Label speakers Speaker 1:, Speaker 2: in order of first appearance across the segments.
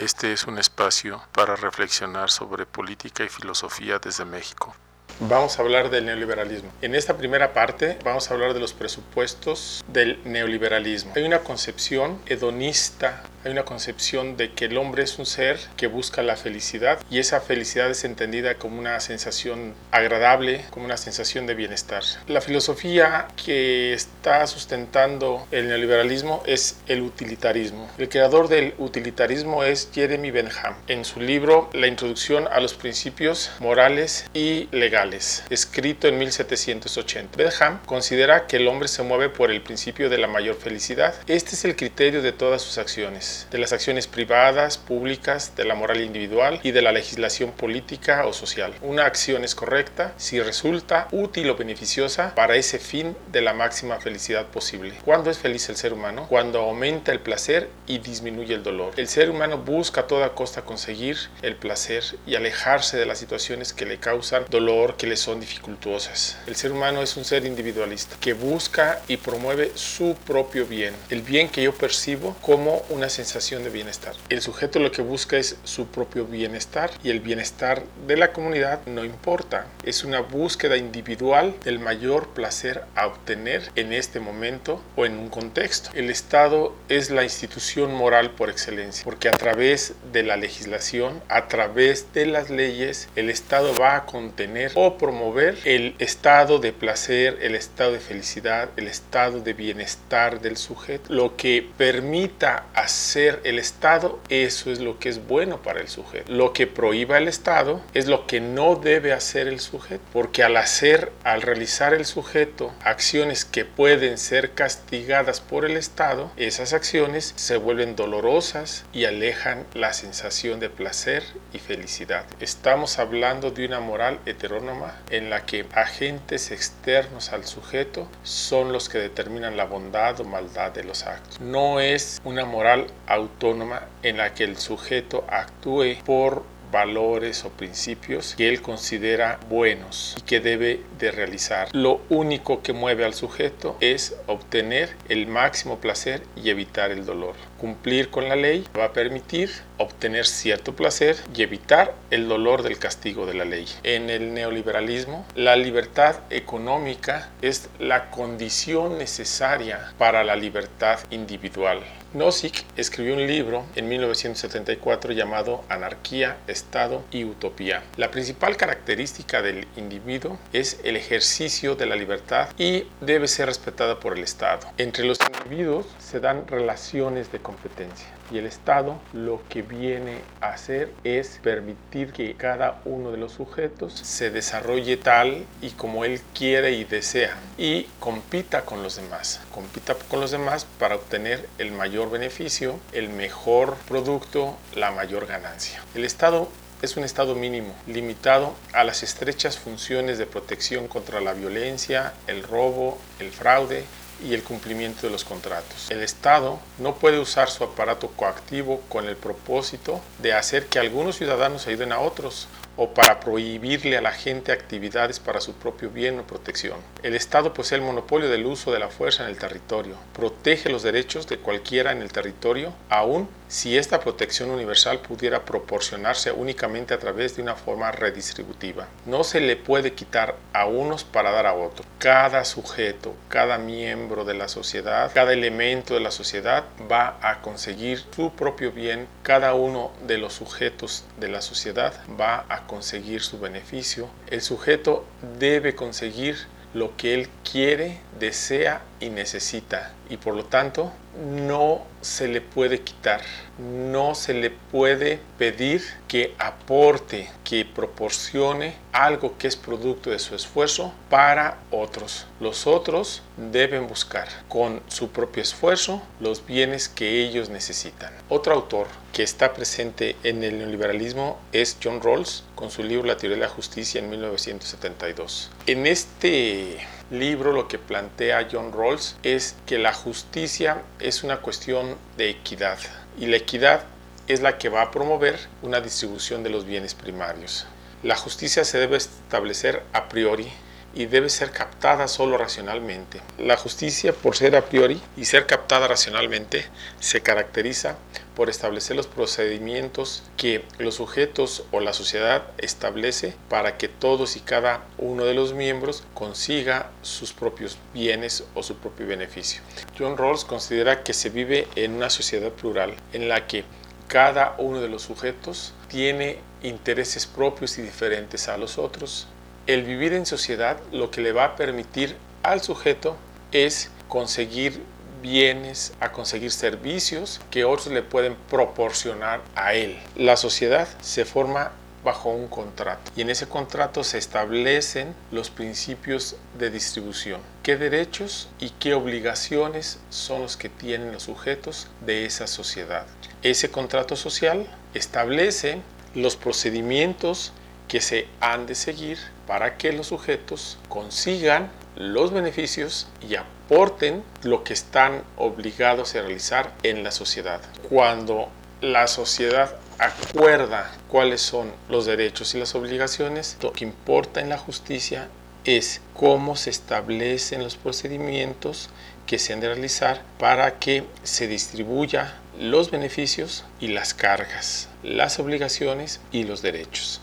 Speaker 1: Este es un espacio para reflexionar sobre política y filosofía desde México.
Speaker 2: Vamos a hablar del neoliberalismo. En esta primera parte vamos a hablar de los presupuestos del neoliberalismo. Hay una concepción hedonista, hay una concepción de que el hombre es un ser que busca la felicidad y esa felicidad es entendida como una sensación agradable, como una sensación de bienestar. La filosofía que está sustentando el neoliberalismo es el utilitarismo. El creador del utilitarismo es Jeremy Bentham. En su libro La introducción a los principios morales y legales escrito en 1780. Bentham considera que el hombre se mueve por el principio de la mayor felicidad. Este es el criterio de todas sus acciones, de las acciones privadas, públicas, de la moral individual y de la legislación política o social. Una acción es correcta si resulta útil o beneficiosa para ese fin de la máxima felicidad posible. ¿Cuándo es feliz el ser humano? Cuando aumenta el placer y disminuye el dolor. El ser humano busca a toda costa conseguir el placer y alejarse de las situaciones que le causan dolor, que le son dificultuosas. El ser humano es un ser individualista que busca y promueve su propio bien, el bien que yo percibo como una sensación de bienestar. El sujeto lo que busca es su propio bienestar y el bienestar de la comunidad no importa. Es una búsqueda individual del mayor placer a obtener en este momento o en un contexto. El Estado es la institución moral por excelencia, porque a través de la legislación, a través de las leyes, el Estado va a contener o promover el estado de placer, el estado de felicidad, el estado de bienestar del sujeto. Lo que permita hacer el Estado, eso es lo que es bueno para el sujeto. Lo que prohíba el Estado es lo que no debe hacer el sujeto, porque al hacer, al realizar el sujeto acciones que pueden ser castigadas por el Estado, esas acciones se vuelven dolorosas y alejan la sensación de placer y felicidad. Estamos hablando de una moral heterónoma en la que agentes externos al sujeto son los que determinan la bondad o maldad de los actos. No es una moral autónoma en la que el sujeto actúe por valores o principios que él considera buenos y que debe de realizar. Lo único que mueve al sujeto es obtener el máximo placer y evitar el dolor. Cumplir con la ley va a permitir obtener cierto placer y evitar el dolor del castigo de la ley. En el neoliberalismo, la libertad económica es la condición necesaria para la libertad individual. Nozick escribió un libro en 1974 llamado Anarquía, Estado y Utopía. La principal característica del individuo es el ejercicio de la libertad y debe ser respetada por el Estado. Entre los individuos se dan relaciones de competencia y el Estado lo que viene a hacer es permitir que cada uno de los sujetos se desarrolle tal y como él quiere y desea y compita con los demás, compita con los demás para obtener el mayor beneficio, el mejor producto, la mayor ganancia. El Estado es un estado mínimo, limitado a las estrechas funciones de protección contra la violencia, el robo, el fraude y el cumplimiento de los contratos. El Estado no puede usar su aparato coactivo con el propósito de hacer que algunos ciudadanos ayuden a otros o para prohibirle a la gente actividades para su propio bien o protección. El Estado posee el monopolio del uso de la fuerza en el territorio, protege los derechos de cualquiera en el territorio, aun si esta protección universal pudiera proporcionarse únicamente a través de una forma redistributiva. No se le puede quitar a unos para dar a otros. Cada sujeto, cada miembro de la sociedad, cada elemento de la sociedad va a conseguir su propio bien. Cada uno de los sujetos de la sociedad va a conseguir su beneficio. El sujeto debe conseguir lo que él quiere, desea y necesita y por lo tanto no se le puede quitar, no se le puede pedir que aporte, que proporcione algo que es producto de su esfuerzo para otros. Los otros deben buscar con su propio esfuerzo los bienes que ellos necesitan. Otro autor que está presente en el neoliberalismo es John Rawls con su libro La teoría de la justicia en 1972. En este libro lo que plantea John Rawls es que la justicia es una cuestión de equidad y la equidad es la que va a promover una distribución de los bienes primarios. La justicia se debe establecer a priori y debe ser captada solo racionalmente. La justicia, por ser a priori y ser captada racionalmente, se caracteriza por establecer los procedimientos que los sujetos o la sociedad establece para que todos y cada uno de los miembros consiga sus propios bienes o su propio beneficio. John Rawls considera que se vive en una sociedad plural en la que cada uno de los sujetos tiene intereses propios y diferentes a los otros. El vivir en sociedad lo que le va a permitir al sujeto es conseguir bienes, a conseguir servicios que otros le pueden proporcionar a él. La sociedad se forma bajo un contrato y en ese contrato se establecen los principios de distribución. ¿Qué derechos y qué obligaciones son los que tienen los sujetos de esa sociedad? Ese contrato social establece los procedimientos que se han de seguir para que los sujetos consigan los beneficios y aporten lo que están obligados a realizar en la sociedad. Cuando la sociedad acuerda cuáles son los derechos y las obligaciones, lo que importa en la justicia es cómo se establecen los procedimientos que se han de realizar para que se distribuya los beneficios y las cargas, las obligaciones y los derechos.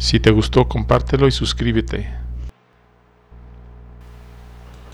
Speaker 1: Si te gustó, compártelo y suscríbete.